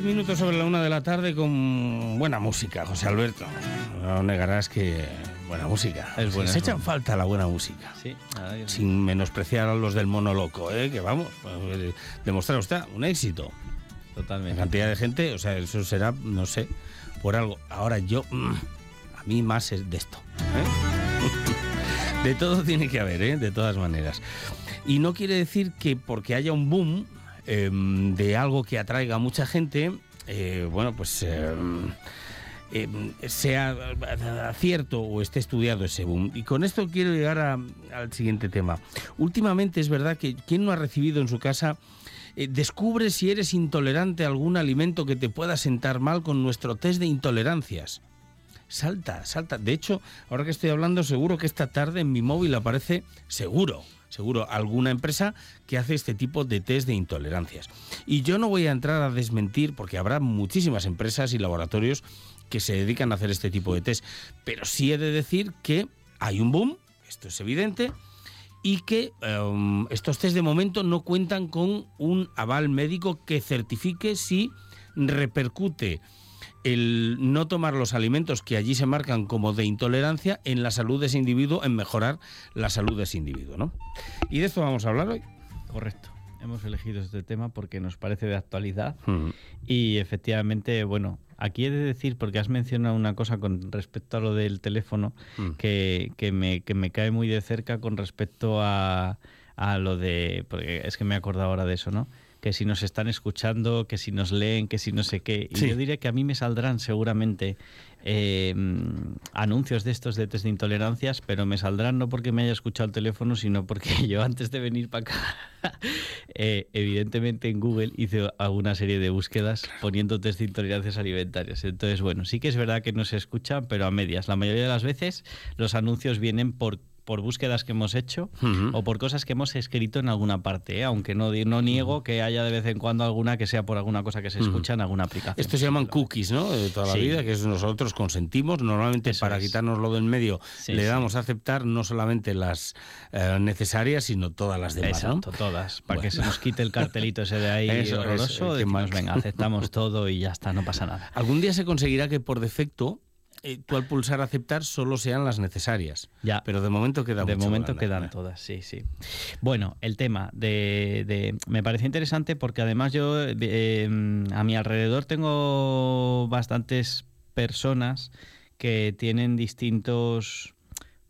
10 minutos sobre la una de la tarde con buena música, José Alberto. No negarás que buena música. Es buena, Se es echan buena. falta la buena música. Sí, Sin menospreciar a los del mono loco, ¿eh? que vamos, eh, demostrar usted un éxito. La totalmente. cantidad de gente, o sea, eso será, no sé, por algo. Ahora yo, mm, a mí más es de esto. ¿eh? De todo tiene que haber, ¿eh? de todas maneras. Y no quiere decir que porque haya un boom eh, de algo que atraiga a mucha gente, eh, bueno, pues eh, eh, sea cierto o esté estudiado ese boom. Y con esto quiero llegar al siguiente tema. Últimamente es verdad que quien no ha recibido en su casa eh, descubre si eres intolerante a algún alimento que te pueda sentar mal con nuestro test de intolerancias. Salta, salta. De hecho, ahora que estoy hablando, seguro que esta tarde en mi móvil aparece, seguro, seguro, alguna empresa que hace este tipo de test de intolerancias. Y yo no voy a entrar a desmentir, porque habrá muchísimas empresas y laboratorios que se dedican a hacer este tipo de test. Pero sí he de decir que hay un boom, esto es evidente, y que em, estos test de momento no cuentan con un aval médico que certifique si repercute el no tomar los alimentos que allí se marcan como de intolerancia en la salud de ese individuo, en mejorar la salud de ese individuo, ¿no? Y de esto vamos a hablar hoy. Correcto. Hemos elegido este tema porque nos parece de actualidad Mm. y efectivamente, bueno, aquí he de decir, porque has mencionado una cosa con respecto a lo del teléfono, Mm. que, que me, que me cae muy de cerca con respecto a, a lo de, porque es que me he acordado ahora de eso, ¿no? Que si nos están escuchando, que si nos leen, que si no sé qué. Y Sí. yo diría que a mí me saldrán seguramente eh, anuncios de estos de test de intolerancias, pero me saldrán no porque me haya escuchado el teléfono, sino porque yo antes de venir para acá, eh, evidentemente en Google hice alguna serie de búsquedas poniendo test de intolerancias alimentarias. Entonces, bueno, sí que es verdad que no se escuchan, pero a medias. La mayoría de las veces los anuncios vienen por por búsquedas que hemos hecho Ujú. o por cosas que hemos escrito en alguna parte, ¿eh? aunque no, no niego que haya de vez en cuando alguna que sea por alguna cosa que se escucha en alguna aplicación. Esto se llaman cookies, ¿no? De toda la Sí. vida, que es nosotros consentimos. Normalmente Eso para es. quitárnoslo del medio Sí, le sí. damos a aceptar no solamente las eh, necesarias, sino todas las demás, ¿no? Exacto, todas. Para que se nos quite el cartelito ese de ahí Eso, horroroso, eso, que decimos, venga, aceptamos todo y ya está, no pasa nada. Algún día se conseguirá que por defecto eh, tú al pulsar aceptar solo sean las necesarias. Ya. Pero de momento queda de momento quedan todas, sí, sí. Bueno, el tema de, de- me parece interesante porque además yo de- eh, a mi alrededor tengo bastantes personas que tienen distintos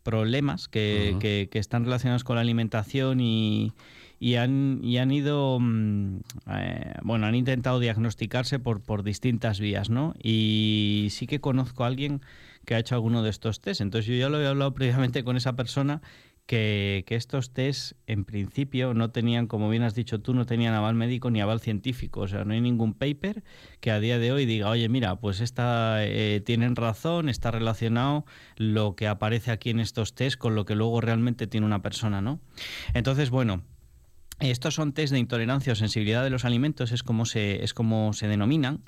problemas que, que- que están relacionados con la alimentación y, y han, y han ido, mm, eh, bueno, han intentado diagnosticarse por, por distintas vías, ¿no? Y sí que conozco a alguien que ha hecho alguno de estos test. Entonces yo ya lo he hablado previamente con esa persona que, que estos test en principio no tenían, como bien has dicho tú, no tenían aval médico ni aval científico. O sea, no hay ningún paper que a día de hoy diga, oye, mira, pues esta eh, tienen razón, está relacionado lo que aparece aquí en estos test con lo que luego realmente tiene una persona, ¿no? Entonces, bueno. Estos son test de intolerancia o sensibilidad de los alimentos, es como se, es como se denominan.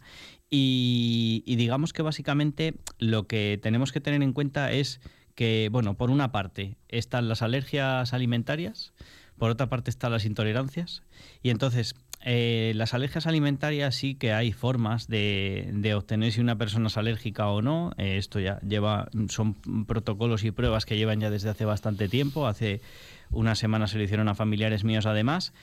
Y, y digamos que básicamente lo que tenemos que tener en cuenta es que, bueno, por una parte están las alergias alimentarias, por otra parte están las intolerancias. Y entonces, eh, las alergias alimentarias sí que hay formas de, de obtener si una persona es alérgica o no. Eh, esto ya lleva, son protocolos y pruebas que llevan ya desde hace bastante tiempo. Hace unas semanas se lo hicieron a familiares míos además.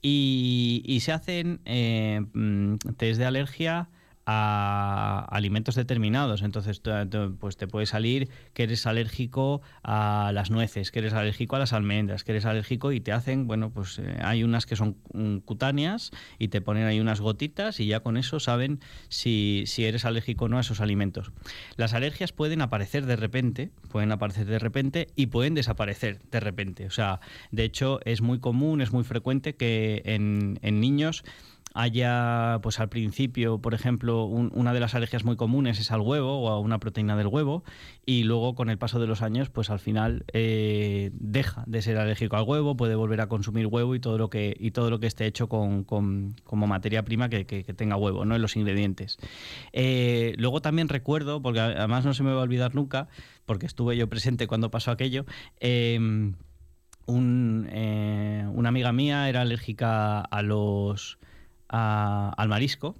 Y, y se hacen eh, mm, test de alergia a alimentos determinados. Entonces, pues te puede salir que eres alérgico a las nueces, que eres alérgico a las almendras, que eres alérgico y te hacen, bueno, pues eh, hay unas que son mm, cutáneas y te ponen ahí unas gotitas y ya con eso saben si, si eres alérgico o no a esos alimentos. Las alergias pueden aparecer de repente, pueden aparecer de repente y pueden desaparecer de repente. O sea, de hecho es muy común, es muy frecuente que en, en niños haya, pues al principio, por ejemplo, un- una de las alergias muy comunes es al huevo o a una proteína del huevo, y luego con el paso de los años, pues al final eh, deja de ser alérgico al huevo, puede volver a consumir huevo y todo lo que, y todo lo que esté hecho con, con- como materia prima que, que- tenga huevo, ¿no? En los ingredientes. Eh, luego también recuerdo, porque además no se me va a olvidar nunca, porque estuve yo presente cuando pasó aquello, eh, un, eh, una amiga mía era alérgica a los a- al marisco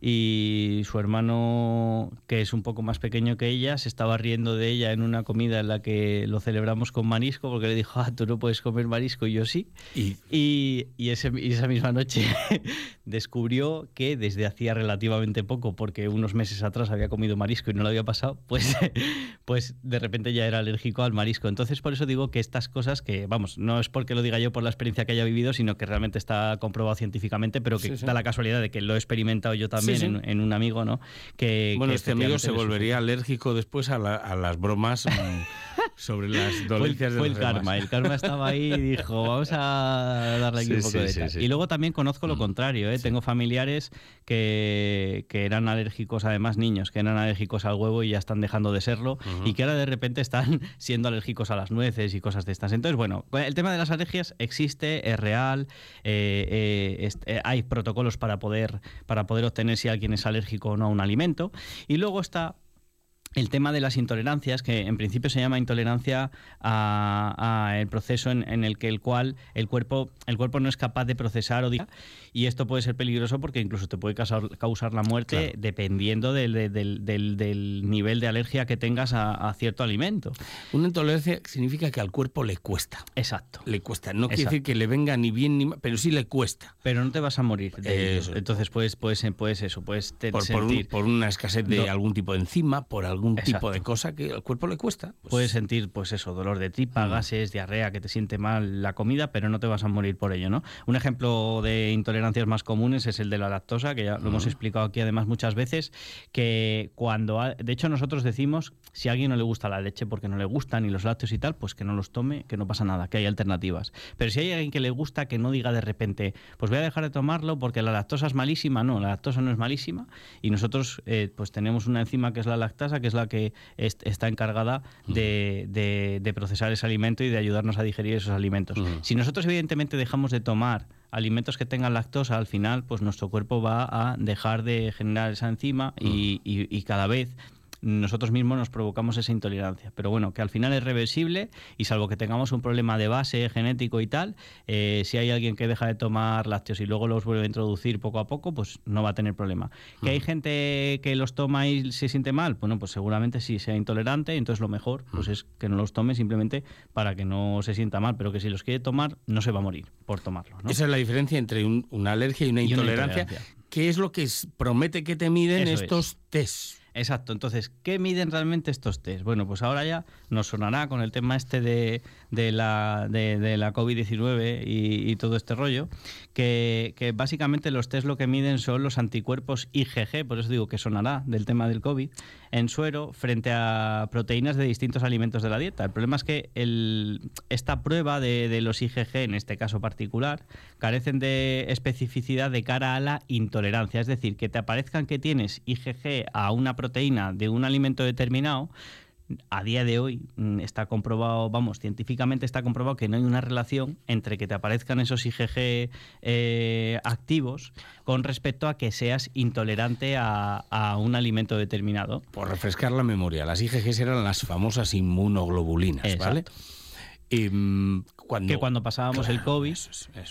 y su hermano, que es un poco más pequeño que ella, se estaba riendo de ella en una comida en la que lo celebramos con marisco, porque le dijo, ah, tú no puedes comer marisco y yo sí. Y, y, esa misma noche descubrió que desde hacía relativamente poco, porque unos meses atrás había comido marisco y no lo había pasado, pues, pues de repente ya era alérgico al marisco. Entonces, por eso digo que estas cosas que, vamos, no es porque lo diga yo por la experiencia que haya vivido, sino que realmente está comprobado científicamente, pero que da la casualidad de que lo he experimentado yo también En, un amigo, ¿no? Que, bueno, este amigo se volvería alérgico después a, las bromas mm, sobre las dolencias fue, fue el karma, el karma estaba ahí y dijo, vamos a darle aquí un poco de Y luego también conozco lo mm. contrario, ¿eh? tengo familiares que, que, eran alérgicos, además niños, que eran alérgicos al huevo y ya están dejando de serlo, y que ahora de repente están siendo alérgicos a las nueces y cosas de estas. Entonces, bueno, el tema de las alergias existe, es real, eh, eh, eh, hay protocolos para poder, para poder obtener si alguien es alérgico o no a un alimento. Y luego está el tema de las intolerancias, que en principio se llama intolerancia a, el proceso en, el que el cual el cuerpo, el cuerpo no es capaz de procesar o y esto puede ser peligroso porque incluso te puede causar, la muerte dependiendo del, nivel de alergia que tengas a, cierto alimento. Una intolerancia significa que al cuerpo le cuesta. Exacto. Le cuesta. No quiere decir que le venga ni bien ni mal, pero sí le cuesta. Pero no te vas a morir. De Entonces puedes, puedes, puedes eso, puedes por, sentir... por, una escasez de algún tipo de enzima, por algún un tipo de cosa que al cuerpo le cuesta. Pues Puedes sentir, pues eso, dolor de tripa, mm. gases, diarrea, que te siente mal la comida, pero no te vas a morir por ello, ¿no? Un ejemplo de intolerancias más comunes es el de la lactosa, que ya lo hemos explicado aquí además muchas veces, que cuando, de hecho nosotros decimos, si a alguien no le gusta la leche porque no le gustan ni los lácteos y tal, pues que no los tome, que no pasa nada, que hay alternativas. Pero si hay alguien que le gusta, que no diga de repente, pues voy a dejar de tomarlo porque la lactosa es malísima, no, la lactosa no es malísima y nosotros eh, pues tenemos una enzima que es la lactasa, que es la que está encargada de, procesar ese alimento y de ayudarnos a digerir esos alimentos. Si nosotros evidentemente dejamos de tomar alimentos que tengan lactosa, al final, pues nuestro cuerpo va a dejar de generar esa enzima y cada vez nosotros mismos nos provocamos esa intolerancia. Pero bueno, que al final es reversible y salvo que tengamos un problema de base genético y tal, eh, si hay alguien que deja de tomar lácteos y luego los vuelve a introducir poco a poco, pues no va a tener problema. ¿Que hay gente que los toma y se siente mal? Bueno, pues seguramente sí sea intolerante, entonces lo mejor pues es que no los tome simplemente para que no se sienta mal, pero que si los quiere tomar no se va a morir por tomarlo. Esa es la diferencia entre una alergia y una, intolerancia. ¿Qué es lo que promete que te miden estos test? Exacto, entonces, ¿qué miden realmente estos test? Bueno, pues ahora ya nos sonará con el tema este de, la, de, la COVID-19 y, todo este rollo, que, básicamente los test lo que miden son los anticuerpos IgG, por eso digo que sonará del tema del COVID, en suero frente a proteínas de distintos alimentos de la dieta. El problema es que esta prueba de, de los IgG, en este caso particular, carecen de especificidad de cara a la intolerancia, es decir, que te aparezcan que tienes IgG a una proteína de un alimento determinado, a día de hoy mm, está comprobado, vamos, científicamente está comprobado que no hay una relación entre que te aparezcan esos IgG eh, activos con respecto a que seas intolerante a, un alimento determinado. Por refrescar la memoria, las IgG eran las famosas inmunoglobulinas, ¿vale? Que cuando pasábamos el COVID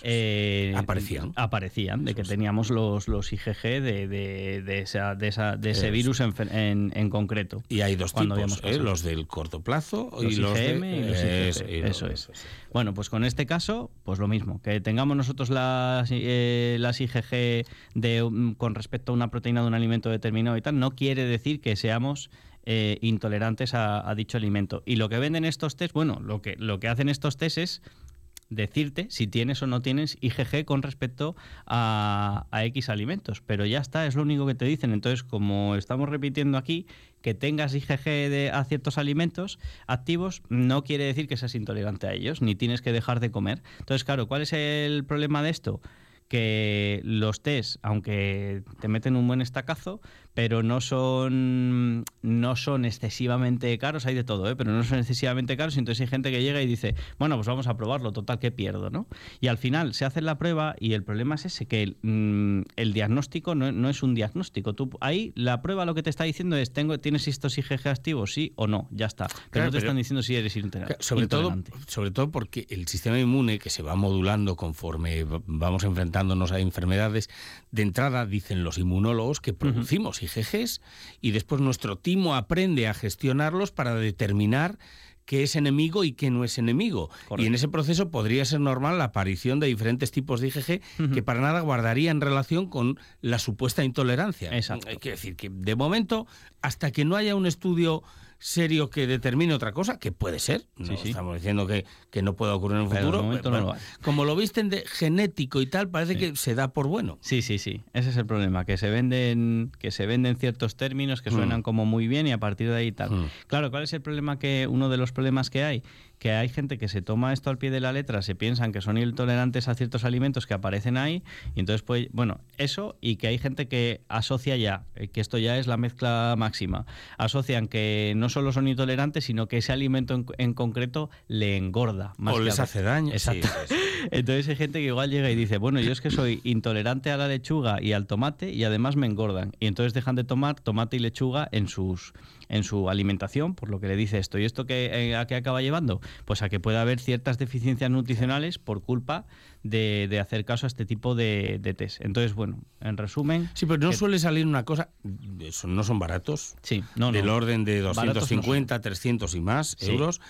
eh, aparecían. Aparecían, de que teníamos los, los IgG de, de, de, esa, de, esa, de ese virus en, en, concreto. Y hay dos tipos, ¿eh? los del corto plazo y los IgM y los IgG. eso es. Bueno, pues con este caso, pues lo mismo, que tengamos nosotros las, eh, las IgG de, mm, con respecto a una proteína de un alimento determinado y tal, no quiere decir que seamos eh, intolerantes a, dicho alimento. Y lo que venden estos test, bueno, lo que, lo que hacen estos test es decirte si tienes o no tienes IgG con respecto a, X alimentos. Pero ya está, es lo único que te dicen. Entonces, como estamos repitiendo aquí, que tengas IgG a ciertos alimentos activos no quiere decir que seas intolerante a ellos, ni tienes que dejar de comer. Entonces, claro, ¿cuál es el problema de esto? que los test, aunque te meten un buen estacazo, pero no son no son excesivamente caros, hay de todo, ¿eh? pero no son excesivamente caros, entonces hay gente que llega y dice, bueno, pues vamos a probarlo, total, que pierdo? ¿no? Y al final se hace la prueba y el problema es ese, que el, mm, el diagnóstico no, no, es un diagnóstico. Tú, ahí la prueba lo que te está diciendo es, tengo, ¿tienes estos IgG activos? Sí o no, ya está. Pero no te están diciendo si eres intolerante. Sobre todo, sobre todo porque el sistema inmune, que se va modulando conforme vamos enfrentándonos a enfermedades, de entrada dicen los inmunólogos que producimos IgGs y después nuestro timo aprende a gestionarlos para determinar qué es enemigo y qué no es enemigo. Y en ese proceso podría ser normal la aparición de diferentes tipos de IgG que para nada guardarían relación con la supuesta intolerancia. Exacto. Hay que decir que de momento, hasta que no haya un estudio serio que determine otra cosa, que puede ser. No estamos diciendo que, que, no pueda ocurrir en un futuro. como lo visten de genético y tal, parece que se da por bueno. Sí, sí, sí. Ese es el problema, que se venden, que se venden ciertos términos que suenan mm. como muy bien y a partir de ahí tal. Mm. Claro, ¿cuál es el problema que, uno de los problemas que hay? Que hay gente que se toma esto al pie de la letra, se piensan que son intolerantes a ciertos alimentos que aparecen ahí, y entonces, pues, bueno, eso y que hay gente que asocia ya, eh, que esto ya es la mezcla máxima, asocian que no solo son intolerantes, sino que ese alimento en, concreto le engorda. Más o les hace daño. Exacto. entonces hay gente que igual llega y dice, bueno, yo es que soy intolerante a la lechuga y al tomate y además me engordan. Y entonces dejan de tomar tomate y lechuga en sus en su alimentación, por lo que le dice esto. ¿Y esto que, eh, a qué acaba llevando? Pues a que pueda haber ciertas deficiencias nutricionales por culpa de, hacer caso a este tipo de, test. Entonces, bueno, en resumen... Sí, pero no suele salir una cosa... no son baratos. Sí, no, Del orden de 250, 300 y más euros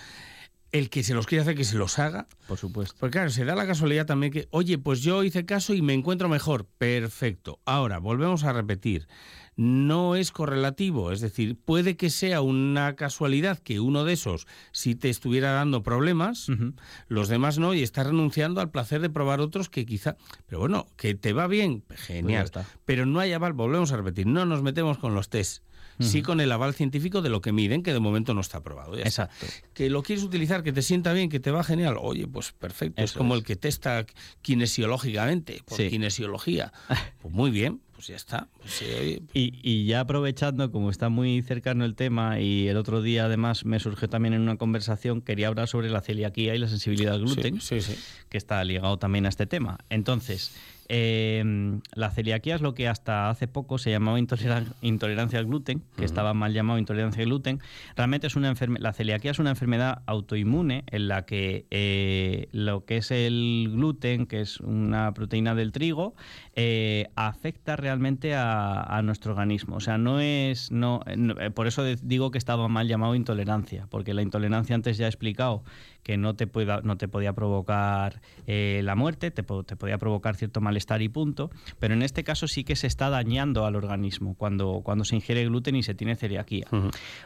el que se los quiere hacer que se los haga. Por supuesto. Porque claro, se da la casualidad también que, oye, pues yo hice caso y me encuentro mejor. Perfecto. Ahora, volvemos a repetir no es correlativo. Es decir, puede que sea una casualidad que uno de esos sí te estuviera dando problemas, los demás no, y estás renunciando al placer de probar otros que quizá. Pero bueno, que te va bien, genial. Pues Pero no hay aval, volvemos a repetir, no nos metemos con los test. Sí con el aval científico de lo que miden, que de momento no está aprobado. Exacto. Que lo quieres utilizar, que te sienta bien, que te va genial. Oye, pues perfecto. es como el que testa kinesiológicamente, por kinesiología. Pues muy bien, pues ya está. Pues y, ya aprovechando, como está muy cercano el tema, y el otro día además me surgió también en una conversación, quería hablar sobre la celiaquía y la sensibilidad al gluten, que está ligado también a este tema. Entonces, Em, la celiaquía es lo que hasta hace poco se llamaba intolerancia al gluten, que estaba mal llamado intolerancia al gluten. Realmente es una la celiaquía es una enfermedad autoinmune en la que eh, lo que es el gluten, que es una proteína del trigo, eh, afecta realmente a, nuestro organismo. O sea, no es, no, eh, por eso digo que estaba mal llamado intolerancia, porque la intolerancia antes ya he explicado que no te, pueda, no te podía provocar eh, la muerte, te, te, podía provocar cierto malestar y punto, pero en este caso sí que se está dañando al organismo cuando, cuando se ingiere gluten y se tiene celiaquía.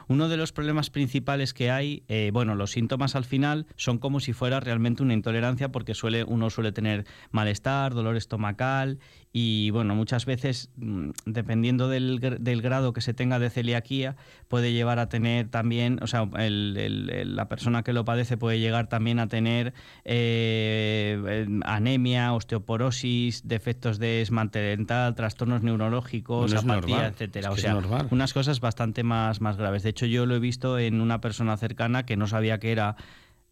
Uno de los problemas principales que hay, eh, bueno, los síntomas al final son como si fuera realmente una intolerancia porque suele, uno suele tener malestar, dolor estomacal y bueno, muchas veces, mm, dependiendo del, grado que se tenga de celiaquía, puede llevar a tener también, o sea, la persona que lo padece puede llegar también a tener eh, anemia, osteoporosis, defectos de esmalte dental, trastornos neurológicos, apatía, etcétera. o sea, unas cosas bastante más, más graves. De hecho, yo lo he visto en una persona cercana que no sabía que era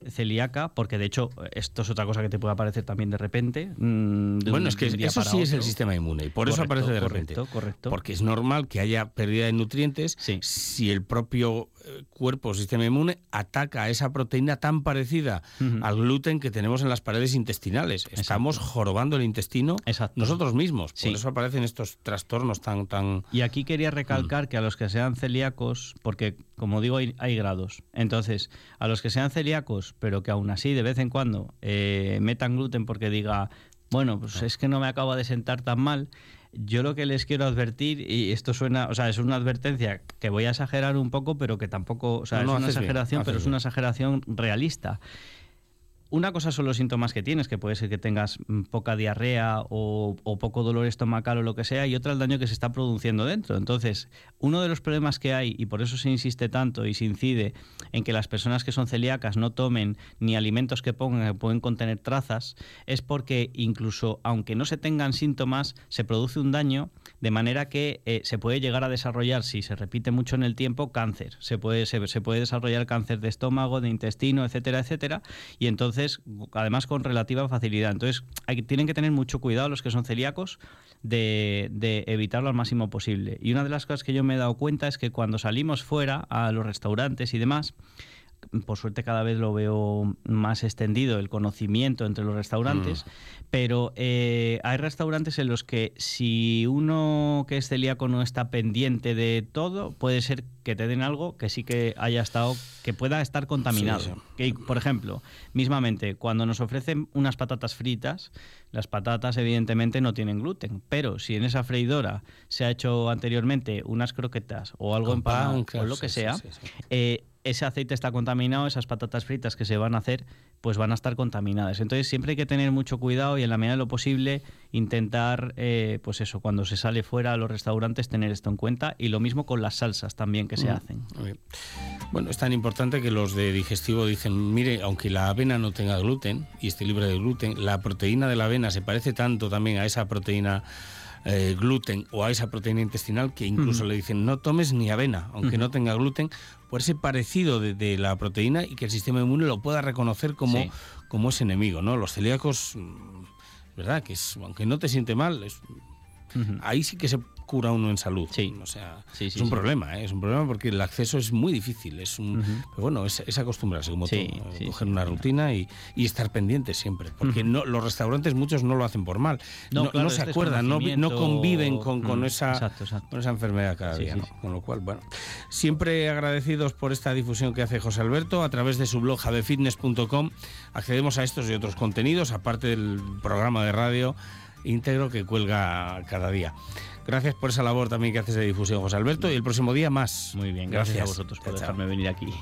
celíaca, porque de hecho esto es otra cosa que te puede aparecer también de repente. Mm, bueno, es que eso sí es el sistema inmune y por eso aparece de repente. Correcto, Porque es normal que haya pérdida de nutrientes si el propio eh, cuerpo, sistema inmune, ataca a esa proteína tan parecida al gluten que tenemos en las paredes intestinales. Estamos jorobando el intestino nosotros mismos. Por eso aparecen estos trastornos tan... tan... Y aquí quería recalcar que a los que sean celíacos, porque como digo, hay, hay grados. Entonces, a los que sean celíacos, pero que aún así de vez en cuando eh, metan gluten porque diga, bueno, pues es que no me acaba de sentar tan mal. Yo lo que les quiero advertir, y esto suena, o sea, es una advertencia que voy a exagerar un poco, pero que tampoco, o sea, es una exageración, pero es una exageración realista. Una cosa son los síntomas que tienes, que puede ser que tengas mm, poca diarrea o, poco dolor estomacal o lo que sea, y otra el daño que se está produciendo dentro. Entonces, uno de los problemas que hay, y por eso se insiste tanto y se incide en que las personas que son celíacas no tomen ni alimentos que pongan que pueden contener trazas, es porque incluso aunque no se tengan síntomas, se produce un daño de manera que eh, se puede llegar a desarrollar, si se repite mucho en el tiempo, cáncer. Se puede, se, se puede desarrollar cáncer de estómago, de intestino, etcétera, etcétera, y entonces, además con relativa facilidad. Entonces, tienen que tener mucho cuidado los que son celíacos de, de evitarlo al máximo posible. Y una de las cosas que yo me he dado cuenta es que cuando salimos fuera a los restaurantes y demás, por suerte cada vez lo veo más extendido el conocimiento entre los restaurantes, mm. pero eh, hay restaurantes en los que si uno que es celíaco no está pendiente de todo, puede ser que te den algo que sí que haya estado, que pueda estar contaminado. Que, por ejemplo, mismamente, cuando nos ofrecen unas patatas fritas, las patatas evidentemente no tienen gluten, pero si en esa freidora se ha hecho anteriormente unas croquetas o algo en pan, o lo que sea, eh, ese aceite está contaminado, esas patatas fritas que se van a hacer, pues van a estar contaminadas. Entonces siempre hay que tener mucho cuidado y en la medida de lo posible intentar, eh, pues eso, cuando se sale fuera a los restaurantes tener esto en cuenta y lo mismo con las salsas también que se mm, hacen. Bueno, es tan importante que los de digestivo dicen, mire, aunque la avena no tenga gluten y esté libre de gluten, la proteína de la avena se parece tanto también a esa proteína eh, gluten o a esa proteína intestinal que incluso le dicen no tomes ni avena, aunque no tenga gluten, por ese parecido de, la proteína y que el sistema inmune lo pueda reconocer como, como ese enemigo. ¿no? Los celíacos, mm, ¿verdad? Que es, aunque no te siente mal, es, ahí sí que se cura uno en salud. Sí. O sea, es un problema, ¿eh? es un problema porque el acceso es muy difícil. Es un, pero bueno, es, acostumbrarse como todo, coger una rutina y, estar pendiente siempre. Porque no, los restaurantes muchos no lo hacen por mal. No, no, se acuerdan, no, no conviven con, con esa, con esa enfermedad cada día. Con lo cual, bueno, siempre agradecidos por esta difusión que hace José Alberto a través de su blog javefitness.com. Accedemos a estos y otros contenidos, aparte del programa de radio íntegro que cuelga cada día. Gracias por esa labor también que haces de difusión, José Alberto, y el próximo día más. Muy bien, gracias, a vosotros por dejarme venir aquí.